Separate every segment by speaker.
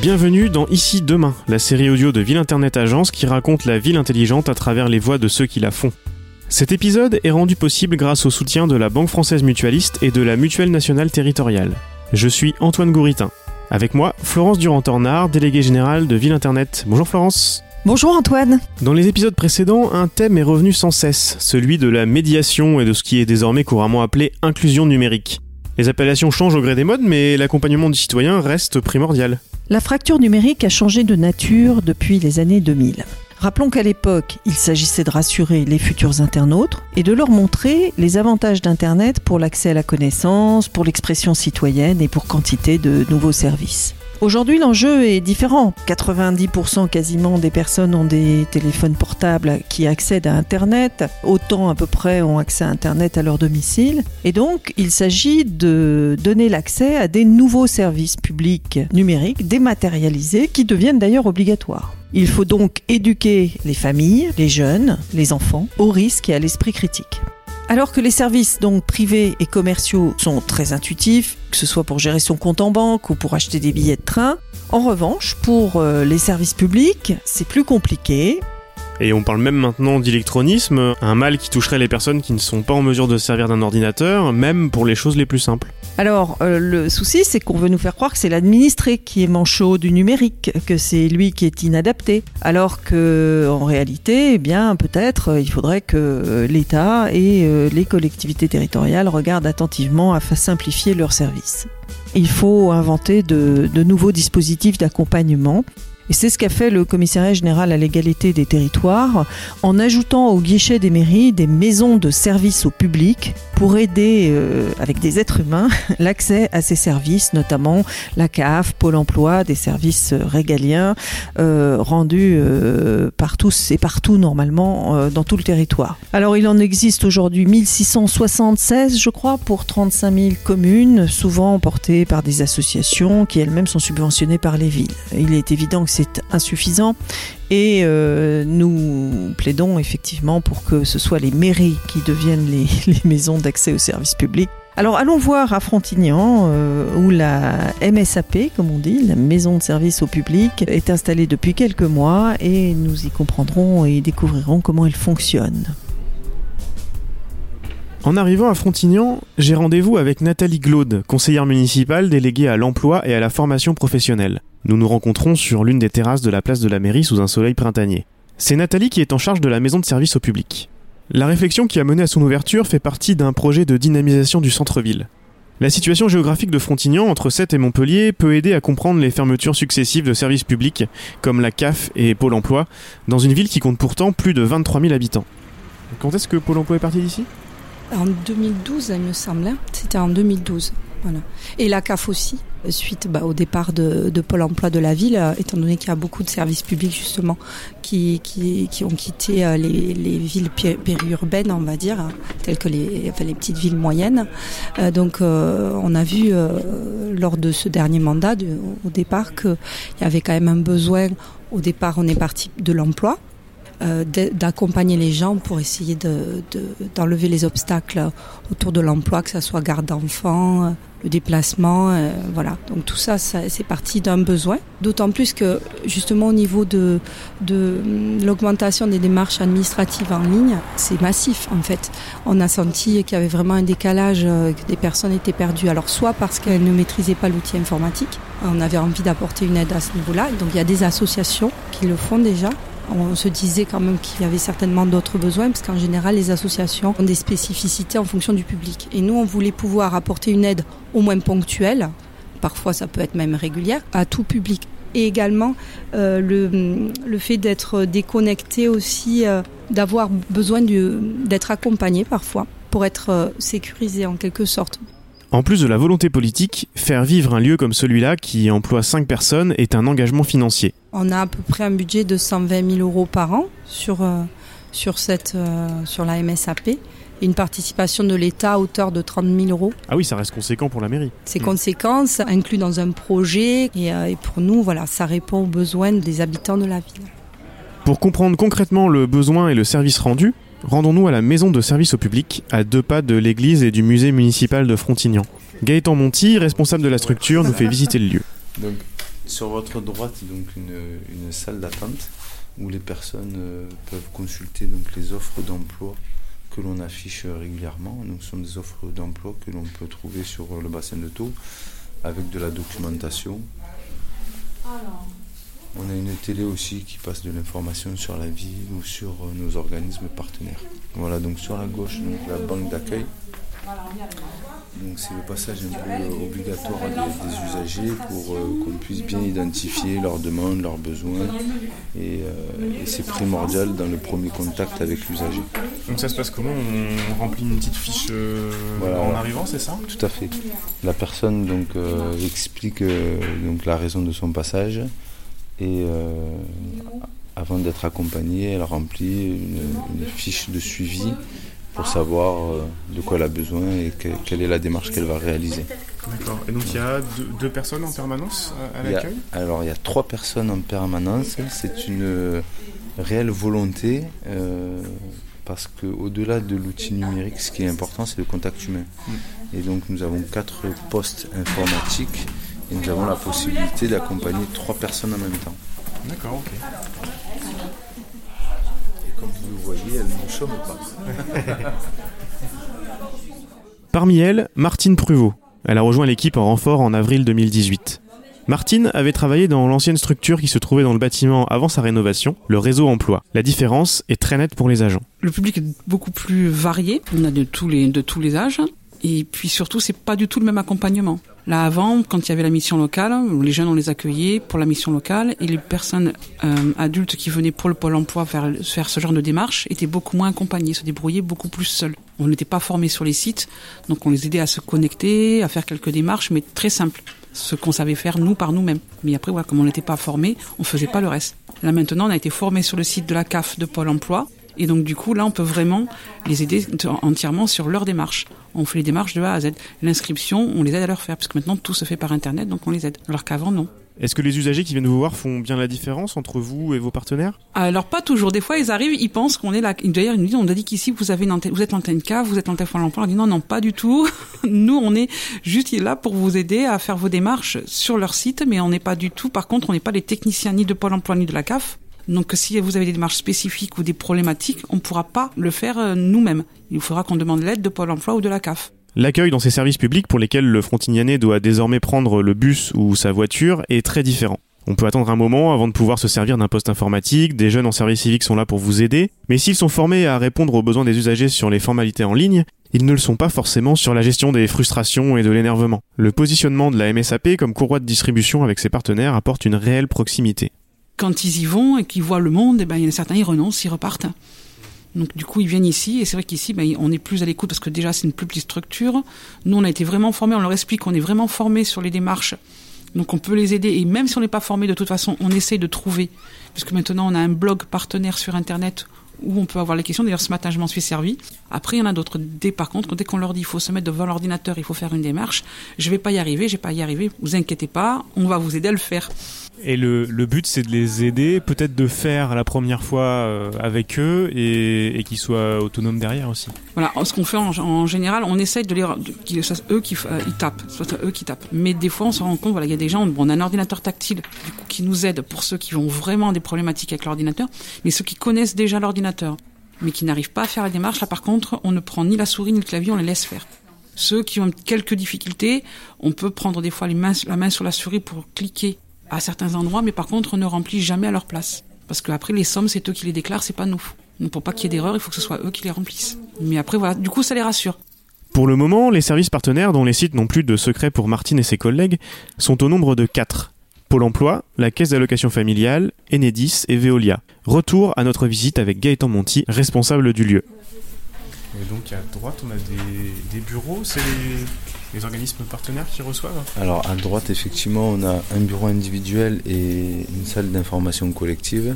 Speaker 1: Bienvenue dans Ici Demain, la série audio de Ville Internet Agence qui raconte la ville intelligente à travers les voix de ceux qui la font. Cet épisode est rendu possible grâce au soutien de la Banque Française Mutualiste et de la Mutuelle Nationale Territoriale. Je suis Antoine Gouritin. Avec moi, Florence Durand-Tornard, déléguée générale de Ville Internet. Bonjour Florence.
Speaker 2: Bonjour Antoine.
Speaker 1: Dans les épisodes précédents, un thème est revenu sans cesse, celui de la médiation et de ce qui est désormais couramment appelé inclusion numérique. Les appellations changent au gré des modes, mais l'accompagnement du citoyen reste primordial.
Speaker 2: La fracture numérique a changé de nature depuis les années 2000. Rappelons qu'à l'époque, il s'agissait de rassurer les futurs internautes et de leur montrer les avantages d'Internet pour l'accès à la connaissance, pour l'expression citoyenne et pour quantité de nouveaux services. Aujourd'hui, l'enjeu est différent. 90% quasiment des personnes ont des téléphones portables qui accèdent à Internet. Autant à peu près ont accès à Internet à leur domicile. Et donc, il s'agit de donner l'accès à des nouveaux services publics numériques dématérialisés qui deviennent d'ailleurs obligatoires. Il faut donc éduquer les familles, les jeunes, les enfants au risque et à l'esprit critique. Alors que les services privés et commerciaux sont très intuitifs, que ce soit pour gérer son compte en banque ou pour acheter des billets de train, en revanche, pour euh, les services publics, c'est plus compliqué.
Speaker 1: Et on parle même maintenant d'électronisme, un mal qui toucherait les personnes qui ne sont pas en mesure de servir d'un ordinateur, même pour les choses les plus simples.
Speaker 2: Alors, euh, le souci, c'est qu'on veut nous faire croire que c'est l'administré qui est manchot du numérique, que c'est lui qui est inadapté. Alors que, en réalité, eh bien, peut-être, euh, il faudrait que euh, l'État et les collectivités territoriales regardent attentivement à simplifier leurs services. Il faut inventer de, de nouveaux dispositifs d'accompagnement et c'est ce qu'a fait le commissariat général à l'égalité des territoires en ajoutant au guichet des mairies des maisons de services au public pour aider euh, avec des êtres humains l'accès à ces services, notamment la CAF, Pôle emploi, des services régaliens euh, rendus euh, par tous et partout normalement dans tout le territoire. Alors il en existe aujourd'hui 1676 je crois pour 35 000 communes, souvent portées par des associations qui elles-mêmes sont subventionnées par les villes. Il est évident que insuffisant et euh, nous plaidons effectivement pour que ce soit les mairies qui deviennent les, maisons d'accès aux services publics. Alors allons voir à Frontignan euh, où la MSAP, comme on dit, la maison de service au public, est installée depuis quelques mois et nous y comprendrons et découvrirons comment elle fonctionne.
Speaker 1: En arrivant à Frontignan, j'ai rendez-vous avec Nathalie Glaude, conseillère municipale déléguée à l'emploi et à la formation professionnelle. Nous nous rencontrons sur l'une des terrasses de la place de la mairie sous un soleil printanier. C'est Nathalie qui est en charge de la maison de service au public. La réflexion qui a mené à son ouverture fait partie d'un projet de dynamisation du centre-ville. La situation géographique de Frontignan entre Sète et Montpellier peut aider à comprendre les fermetures successives de services publics comme la CAF et Pôle emploi dans une ville qui compte pourtant plus de 23 000 habitants. Quand est-ce que Pôle emploi est parti d'ici?
Speaker 3: En 2012, il me semble. Hein. C'était en 2012. Voilà. Et la CAF aussi, suite bah, au départ de, Pôle emploi de la ville, euh, étant donné qu'il y a beaucoup de services publics justement qui, qui, ont quitté euh, les, villes périurbaines, on va dire, telles que les, les petites villes moyennes. Euh, donc on a vu lors de ce dernier mandat, au départ, qu'il y avait quand même un besoin. Au départ, on est parti de l'emploi euh, d'accompagner les gens pour essayer d'enlever de, les obstacles autour de l'emploi, que ce soit garde d'enfants, euh, le déplacement, euh, voilà. Donc tout ça, c'est parti d'un besoin. D'autant plus que justement au niveau de, de l'augmentation des démarches administratives en ligne, c'est massif en fait. On a senti qu'il y avait vraiment un décalage, que des personnes étaient perdues. Alors soit parce qu'elles ne maîtrisaient pas l'outil informatique, on avait envie d'apporter une aide à ce niveau-là. Donc il y a des associations qui le font déjà on se disait quand même qu'il y avait certainement d'autres besoins, parce qu'en général, les associations ont des spécificités en fonction du public. Et nous, on voulait pouvoir apporter une aide au moins ponctuelle, parfois ça peut être même régulière, à tout public. Et également euh, le, fait d'être déconnecté aussi, euh, d'avoir besoin d'être accompagné parfois pour être euh, sécurisé en quelque sorte.
Speaker 1: En plus de la volonté politique, faire vivre un lieu comme celui-là qui emploie 5 personnes est un engagement financier.
Speaker 3: On a à peu près un budget de 120 000 euros par an sur, euh, sur, cette, euh, sur la MSAP et une participation de l'État à hauteur de 30 000 euros.
Speaker 1: Ah oui, ça reste conséquent pour la mairie.
Speaker 3: C'est mmh. conséquent, ça inclus dans un projet et, euh, et pour nous, voilà, ça répond aux besoins des habitants de la ville.
Speaker 1: Pour comprendre concrètement le besoin et le service rendu, Rendons-nous à la maison de service au public, à deux pas de l'église et du musée municipal de Frontignan. Gaëtan Monti, responsable de la structure, nous fait visiter le lieu.
Speaker 4: Donc, Sur votre droite, donc une, une salle d'attente où les personnes euh, peuvent consulter donc les offres d'emploi que l'on affiche régulièrement. Donc, ce sont des offres d'emploi que l'on peut trouver sur le bassin de taux avec de la documentation. On a une télé aussi qui passe de l'information sur la ville ou sur euh, nos organismes partenaires. Voilà, donc sur la gauche, donc la banque d'accueil. Donc c'est le passage un peu obligatoire des, des usagers pour euh, qu'on puisse bien identifier leurs demandes, leurs besoins. Et, euh, et c'est primordial dans le premier contact avec l'usager.
Speaker 1: Donc ça se passe comment? On remplit une petite fiche euh,
Speaker 4: Voilà.
Speaker 1: en arrivant, c'est ça?
Speaker 4: Tout à fait. La personne donc euh, explique euh, donc la raison de son passage et euh, avant d'être accompagnée, elle remplit une, une fiche de suivi pour savoir euh, de quoi elle a besoin et que- quelle est la démarche qu'elle va réaliser.
Speaker 1: D'accord. Et donc il y a deux, deux personnes en permanence à, l'accueil?
Speaker 4: alors il y a trois personnes en permanence. C'est une euh, réelle volonté euh, parce qu'au-delà de l'outil numérique, ce qui est important, c'est le contact humain. Et donc nous avons quatre postes informatiques et nous avons la possibilité d'accompagner trois personnes en même temps.
Speaker 1: D'accord, ok.
Speaker 4: Et comme vous le voyez, elles ne chôment pas.
Speaker 1: Parmi elles, Martine Pruvot. Elle a rejoint l'équipe en renfort en avril 2018. Martine avait travaillé dans l'ancienne structure qui se trouvait dans le bâtiment avant sa rénovation, le réseau emploi. La différence est très nette pour les agents.
Speaker 5: Le public est beaucoup plus varié. On a de tous les, de tous les âges. Et puis surtout, c'est pas du tout le même accompagnement. Là, avant, quand il y avait la mission locale, les jeunes, on les accueillait pour la mission locale et les personnes euh, adultes qui venaient pour le pôle emploi faire, faire ce genre de démarche étaient beaucoup moins accompagnées, se débrouillaient beaucoup plus seuls. On n'était pas formés sur les sites, donc on les aidait à se connecter, à faire quelques démarches, mais très simples. Ce qu'on savait faire nous par nous-mêmes. Mais après, voilà, comme on n'était pas formés, on faisait pas le reste. Là maintenant, on a été formés sur le site de la CAF de Pôle Emploi. Et donc du coup, là, on peut vraiment les aider entièrement sur leur démarche. On fait les démarches de A à Z. L'inscription, on les aide à leur faire, parce que maintenant tout se fait par Internet, donc on les aide. Alors qu'avant, non.
Speaker 1: Est-ce que les usagers qui viennent vous voir font bien la différence entre vous et vos partenaires?
Speaker 5: Alors pas toujours. Des fois, ils arrivent, ils pensent qu'on est là. D'ailleurs, ils nous disent, on a dit qu'ici vous avez une antenne, vous êtes l'antenne K, vous êtes l'antenne Pôle Emploi. On dit non, non, pas du tout. Nous, on est juste là pour vous aider à faire vos démarches sur leur site, mais on n'est pas du tout. Par contre, on n'est pas les techniciens ni de Pôle Emploi ni de la CAF. Donc si vous avez des démarches spécifiques ou des problématiques, on ne pourra pas le faire euh, nous-mêmes. Il faudra qu'on demande l'aide de Pôle Emploi ou de la CAF.
Speaker 1: L'accueil dans ces services publics pour lesquels le frontignanais doit désormais prendre le bus ou sa voiture est très différent. On peut attendre un moment avant de pouvoir se servir d'un poste informatique, des jeunes en service civique sont là pour vous aider, mais s'ils sont formés à répondre aux besoins des usagers sur les formalités en ligne, ils ne le sont pas forcément sur la gestion des frustrations et de l'énervement. Le positionnement de la MSAP comme courroie de distribution avec ses partenaires apporte une réelle proximité.
Speaker 5: Quand ils y vont et qu'ils voient le monde, eh ben, il y en a certains, ils renoncent, ils repartent. Donc du coup, ils viennent ici et c'est vrai qu'ici, ben, on est plus à l'écoute parce que déjà c'est une plus petite structure. Nous, on a été vraiment formés, on leur explique qu'on est vraiment formés sur les démarches. Donc on peut les aider et même si on n'est pas formé, de toute façon, on essaye de trouver. Puisque maintenant, on a un blog partenaire sur Internet où on peut avoir les questions. D'ailleurs, ce matin, je m'en suis servi. Après, il y en a d'autres. Dès, par contre, dès qu'on leur dit il faut se mettre devant l'ordinateur, il faut faire une démarche, je vais pas y arriver, je vais pas y arriver. Vous inquiétez pas, on va vous aider à le faire.
Speaker 1: Et le, le but, c'est de les aider, peut-être de faire la première fois euh, avec eux et, et qu'ils soient autonomes derrière aussi.
Speaker 5: Voilà, ce qu'on fait en, en, général, on essaye de les, de, qu'ils, eux qui euh, ils tapent, soit eux qui tapent. Mais des fois, on se rend compte, voilà, il y a des gens, bon, on a un ordinateur tactile, du coup, qui nous aide pour ceux qui ont vraiment des problématiques avec l'ordinateur, mais ceux qui connaissent déjà l'ordinateur, mais qui n'arrivent pas à faire la démarche, là, par contre, on ne prend ni la souris ni le clavier, on les laisse faire. Ceux qui ont quelques difficultés, on peut prendre des fois la main sur la souris pour cliquer à certains endroits, mais par contre, on ne remplit jamais à leur place. Parce qu'après, les sommes, c'est eux qui les déclarent, c'est pas nous. Donc, pour pas qu'il y ait d'erreur, il faut que ce soit eux qui les remplissent. Mais après, voilà, du coup, ça les rassure.
Speaker 1: Pour le moment, les services partenaires, dont les sites n'ont plus de secret pour Martine et ses collègues, sont au nombre de 4. Pôle emploi, la Caisse d'allocation familiale, Enedis et Veolia. Retour à notre visite avec Gaëtan Monti, responsable du lieu. Et donc à droite, on a des, des bureaux, c'est les, les, organismes partenaires qui reçoivent
Speaker 4: Alors à droite, effectivement, on a un bureau individuel et une salle d'information collective.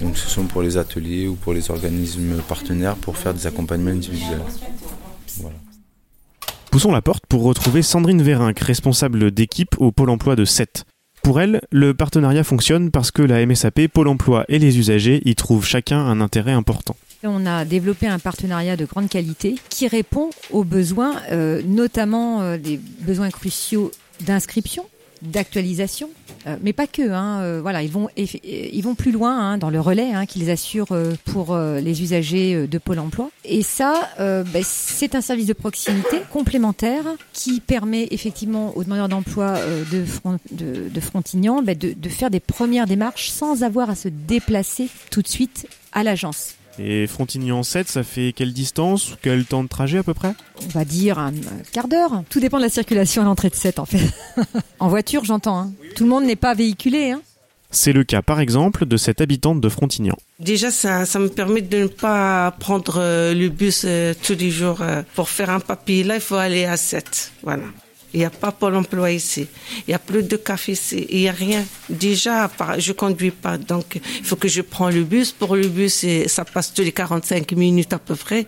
Speaker 4: Donc ce sont pour les ateliers ou pour les organismes partenaires pour faire des accompagnements individuels. Voilà.
Speaker 1: Poussons la porte pour retrouver Sandrine Vérinck, responsable d'équipe au Pôle emploi de 7. Pour elle, le partenariat fonctionne parce que la MSAP, Pôle emploi et les usagers y trouvent chacun un intérêt important.
Speaker 6: On a développé un partenariat de grande qualité qui répond aux besoins, euh, notamment euh, des besoins cruciaux d'inscription, d'actualisation, Euh, mais pas que. Hein, euh, voilà, ils vont, ils vont plus loin hein, dans le relais hein, qu'ils assurent euh, pour les usagers de Pôle Emploi. Et ça, ben, c'est un service de proximité complémentaire qui permet effectivement aux demandeurs d'emploi de, Frontignan ben, de faire des premières démarches sans avoir à se déplacer tout de suite à l'agence.
Speaker 1: Et Frontignan 7, ça fait quelle distance ou quel temps de trajet à peu près?
Speaker 6: On va dire un quart d'heure. Tout dépend de la circulation à l'entrée de 7 en fait. en voiture, j'entends. Hein. Tout le monde n'est pas véhiculé. Hein.
Speaker 1: C'est le cas par exemple de cette habitante de Frontignan.
Speaker 7: Déjà, ça, ça me permet de ne pas prendre euh, le bus euh, tous les jours euh, pour faire un papier. Là, il faut aller à 7. Voilà. Il n'y a pas Pôle emploi ici. Il n'y a plus de café ici. Il n'y a rien. Déjà, je conduis pas. Donc, il faut que je prends le bus. Pour le bus, ça passe tous les 45 minutes à peu près.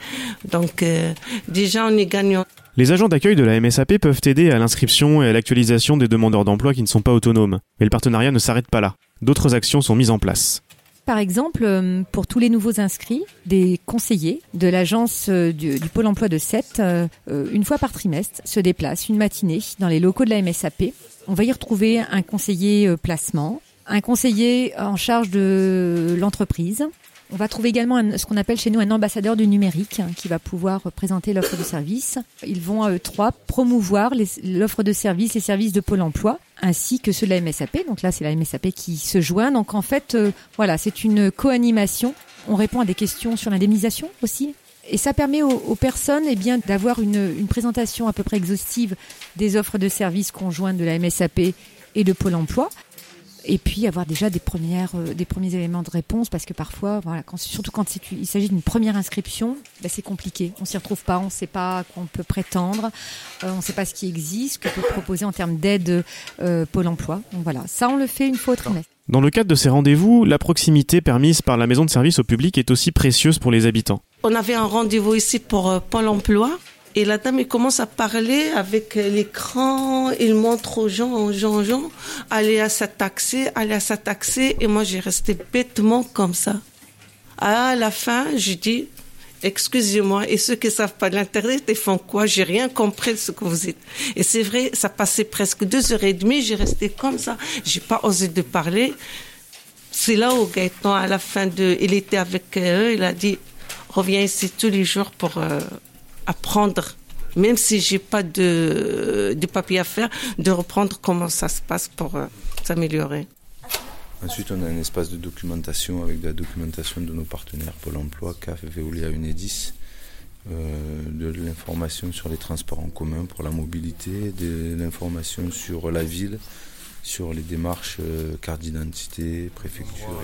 Speaker 7: Donc, euh, déjà, on est gagnant.
Speaker 1: Les agents d'accueil de la MSAP peuvent aider à l'inscription et à l'actualisation des demandeurs d'emploi qui ne sont pas autonomes. Mais le partenariat ne s'arrête pas là. D'autres actions sont mises en place
Speaker 6: par exemple, euh, pour tous les nouveaux inscrits, des conseillers de l'agence euh, du, Pôle emploi de 7, euh, une fois par trimestre, se déplacent une matinée dans les locaux de la MSAP. On va y retrouver un conseiller placement, un conseiller en charge de l'entreprise, on va trouver également ce qu'on appelle chez nous un ambassadeur du numérique hein, qui va pouvoir présenter l'offre de service. Ils vont à eux trois promouvoir l'offre de service, les services de Pôle emploi ainsi que ceux de la MSAP. Donc là, c'est la MSAP qui se joint. Donc en fait, euh, voilà, c'est une co-animation. On répond à des questions sur l'indemnisation aussi. Et ça permet aux, personnes eh bien, d'avoir une, une présentation à peu près exhaustive des offres de services conjointes de la MSAP et de Pôle emploi et puis avoir déjà des premières euh, des premiers éléments de réponse parce que parfois voilà quand, surtout quand il s'agit d'une première inscription bah, c'est compliqué. On s'y retrouve pas on sait pas à quoi on peut prétendre euh, on sait pas ce qui existe ce que peut proposer en termes d'aide euh, Pôle Emploi. Donc voilà ça on le fait une fois au trimestre.
Speaker 1: Dans le cadre de ces rendez-vous, la proximité permise par la maison de service au public est aussi précieuse pour les habitants.
Speaker 7: On avait un rendez-vous ici pour Pôle Emploi et la dame, il commence à parler avec l'écran, il montre aux gens, aux gens, aux gens, allez à sa taxi, allez à sa taxi. Et moi, j'ai resté bêtement comme ça. À la fin, je dis, excusez-moi, et ceux qui savent pas l'internet, ils font quoi? J'ai rien compris de ce que vous dites. Et c'est vrai, ça passait presque deux heures et demie, j'ai resté comme ça. J'ai pas osé de parler. C'est là où Gaëtan, à la fin de, il était avec eux, il a dit, reviens ici tous les jours pour, euh, apprendre, même si j'ai pas de, papier à faire, de reprendre comment ça se passe pour euh, s'améliorer.
Speaker 4: Ensuite, on a un espace de documentation avec de la documentation de nos partenaires Pôle emploi, CAF, Veolia, UNEDIS, euh, de l'information sur les transports en commun pour la mobilité, de l'information sur la ville, sur les démarches euh, carte d'identité, préfecture.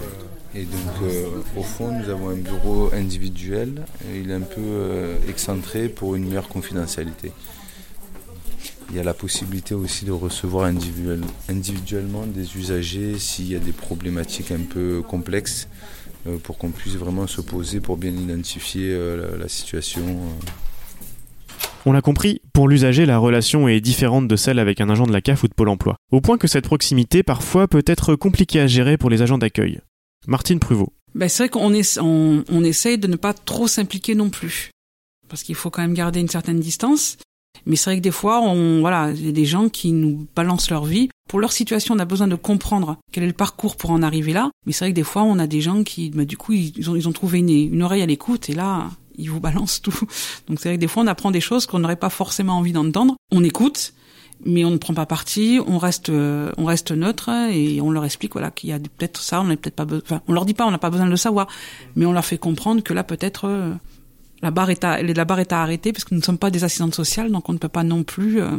Speaker 4: Et donc, euh, au fond, nous avons un bureau individuel. Il est un peu euh, excentré pour une meilleure confidentialité. Il y a la possibilité aussi de recevoir individuellement des usagers s'il y a des problématiques un peu complexes pour qu'on puisse vraiment se poser pour bien identifier la situation.
Speaker 1: On l'a compris, pour l'usager, la relation est différente de celle avec un agent de la CAF ou de Pôle emploi. Au point que cette proximité, parfois, peut être compliquée à gérer pour les agents d'accueil. Martine Pruvot.
Speaker 5: Ben, c'est vrai qu'on on, essaye de ne pas trop s'impliquer non plus. Parce qu'il faut quand même garder une certaine distance. Mais c'est vrai que des fois, on, voilà, il y a des gens qui nous balancent leur vie. Pour leur situation, on a besoin de comprendre quel est le parcours pour en arriver là. Mais c'est vrai que des fois, on a des gens qui, ben, du coup, ils ont, trouvé une, une oreille à l'écoute et là, il vous balance tout. Donc c'est vrai que des fois on apprend des choses qu'on n'aurait pas forcément envie d'entendre. On écoute, mais on ne prend pas parti, on reste, euh, on reste neutre et on leur explique voilà qu'il y a peut-être ça, on n'est peut-être pas, enfin on leur dit pas, on n'a pas besoin de le savoir, mais on leur fait comprendre que là peut-être euh, la barre est à, la barre est à arrêter parce que nous ne sommes pas des assistantes sociales, donc on ne peut pas non plus. Euh,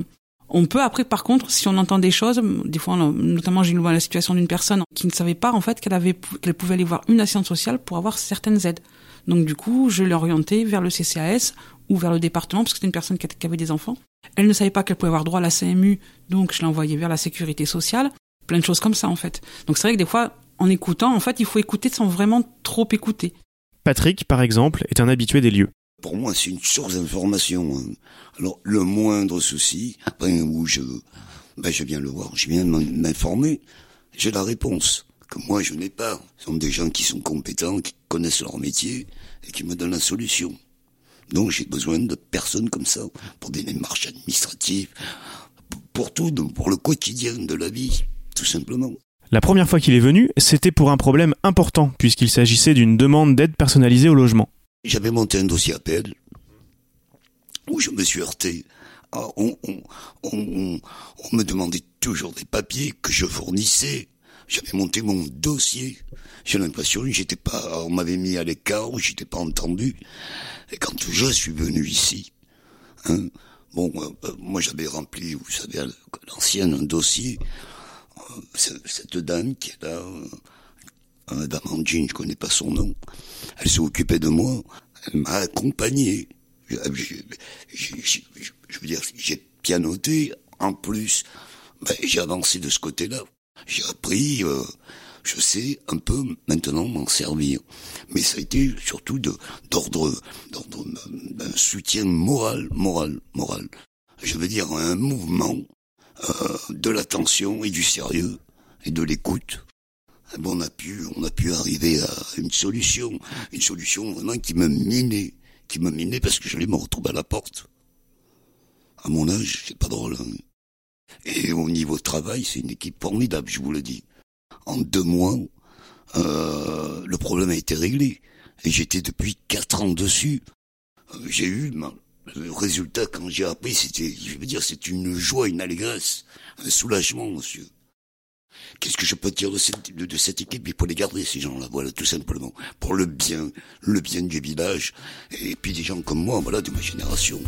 Speaker 5: on peut après, par contre, si on entend des choses, des fois, notamment j'ai eu la situation d'une personne qui ne savait pas en fait qu'elle avait, qu'elle pouvait aller voir une assistante sociale pour avoir certaines aides. Donc du coup, je l'ai orientée vers le CCAS ou vers le département parce que c'était une personne qui avait des enfants. Elle ne savait pas qu'elle pouvait avoir droit à la CMU, donc je l'ai envoyée vers la sécurité sociale. Plein de choses comme ça en fait. Donc c'est vrai que des fois, en écoutant, en fait, il faut écouter sans vraiment trop écouter.
Speaker 1: Patrick, par exemple, est un habitué des lieux.
Speaker 8: Pour moi, c'est une source d'information. Hein. Alors, le moindre souci, après où je, ben, je viens le voir, je viens m'informer, j'ai la réponse que moi je n'ai pas. Ce sont des gens qui sont compétents, qui connaissent leur métier et qui me donnent la solution. Donc j'ai besoin de personnes comme ça pour des démarches administratives, pour tout, pour le quotidien de la vie.
Speaker 4: tout simplement.
Speaker 1: La première fois qu'il est venu, c'était pour un problème important, puisqu'il s'agissait d'une demande d'aide personnalisée au logement.
Speaker 4: J'avais monté un dossier appel où je me suis heurté. on, on, me demandait toujours des papiers que je fournissais. J'avais monté mon dossier. J'ai l'impression que j'étais pas, on m'avait mis à l'écart ou j'étais pas entendu. Et quand je suis venu ici, hein, bon, euh, euh, moi j'avais rempli, vous savez, l'ancien dossier. Euh, cette dame qui est là, Madame Angine, je connais pas son nom. Elle s'est occupée de moi. Elle m'a accompagné. Je, veux dire, j'ai pianoté. En plus, ben, j'ai avancé de ce côté-là. J'ai appris, euh, je sais un peu maintenant m'en servir. Mais ça a été surtout d'ordre, d'ordre d'un soutien moral, moral, moral. Je veux dire un mouvement euh, de l'attention et du sérieux et de l'écoute. Ben, on a pu, on a pu arriver à une solution, une solution vraiment qui me minait, qui me minait parce que j'allais me retrouver à la porte. À mon âge, c'est pas drôle. Hein. Et au niveau travail, c'est une équipe formidable, je vous le dis. En deux mois, euh, le problème a été réglé. Et j'étais depuis quatre ans dessus. Euh, j'ai eu le résultat quand j'ai appris, c'était, je veux dire, c'est une joie, une allégresse, un soulagement, monsieur. Qu'est-ce que je peux dire de cette, équipe? Il faut les garder, ces gens-là, voilà, tout simplement. Pour le bien, le bien du village, et puis des gens comme moi, voilà, de ma génération.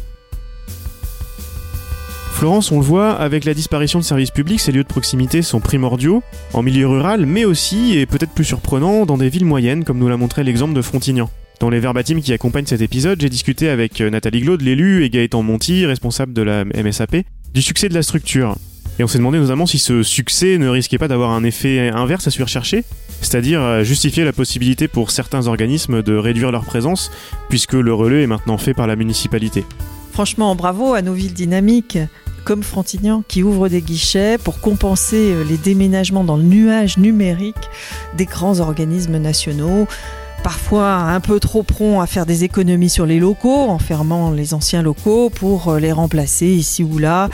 Speaker 1: Florence, on le voit, avec la disparition de services publics, ces lieux de proximité sont primordiaux, en milieu rural, mais aussi, et peut-être plus surprenant, dans des villes moyennes, comme nous l'a montré l'exemple de Frontignan. Dans les verbatims qui accompagnent cet épisode, j'ai discuté avec euh, Nathalie Glaude, l'élu, et Gaëtan Monti, responsable de la MSAP, du succès de la structure. Et on s'est demandé notamment si ce succès ne risquait pas d'avoir un effet inverse à celui recherché, c'est-à-dire justifier la possibilité pour certains organismes de réduire leur présence, puisque le relais est maintenant fait par la municipalité.
Speaker 2: Franchement, bravo à nos villes dynamiques comme Frontignan qui ouvrent des guichets pour compenser euh, les déménagements dans le nuage numérique des grands organismes nationaux parfois un peu trop prompt à faire des économies sur les locaux, en fermant les anciens locaux pour euh, les remplacer ici ou là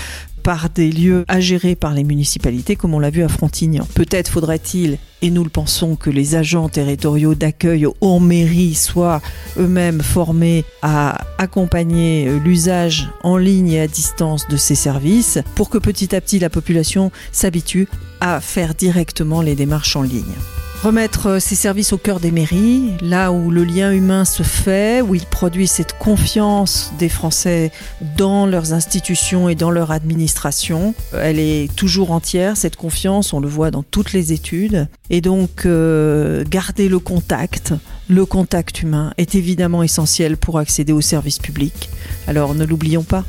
Speaker 2: par des lieux à gérer par les municipalités, comme on l'a vu à Frontignan. Peut-être faudrait-il, et nous le pensons, que les agents territoriaux d'accueil en mairie soient eux-mêmes formés à accompagner l'usage en ligne et à distance de ces services, pour que petit à petit la population s'habitue à faire directement les démarches en ligne remettre euh, ces services au cœur des mairies, là où le lien humain se fait, où il produit cette confiance des Français dans leurs institutions et dans leur administration. Euh, elle est toujours entière, cette confiance, on le voit dans toutes les études. Et donc, euh, garder le contact, le contact humain est évidemment essentiel pour accéder aux services publics. Alors ne l'oublions pas.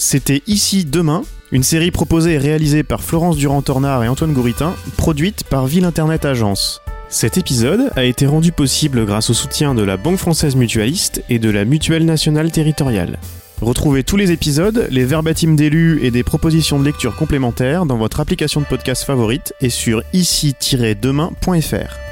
Speaker 1: C'était ici demain une série proposée et réalisée par Florence Durand-Tornard et Antoine Gouritin, produite par Ville Internet Agence. Cet épisode a été rendu possible grâce au soutien de la Banque Française Mutualiste et de la Mutuelle Nationale Territoriale. Retrouvez tous les épisodes, les verbatims d'élus et des propositions de lecture complémentaires dans votre application de podcast favorite et sur ici-demain.fr.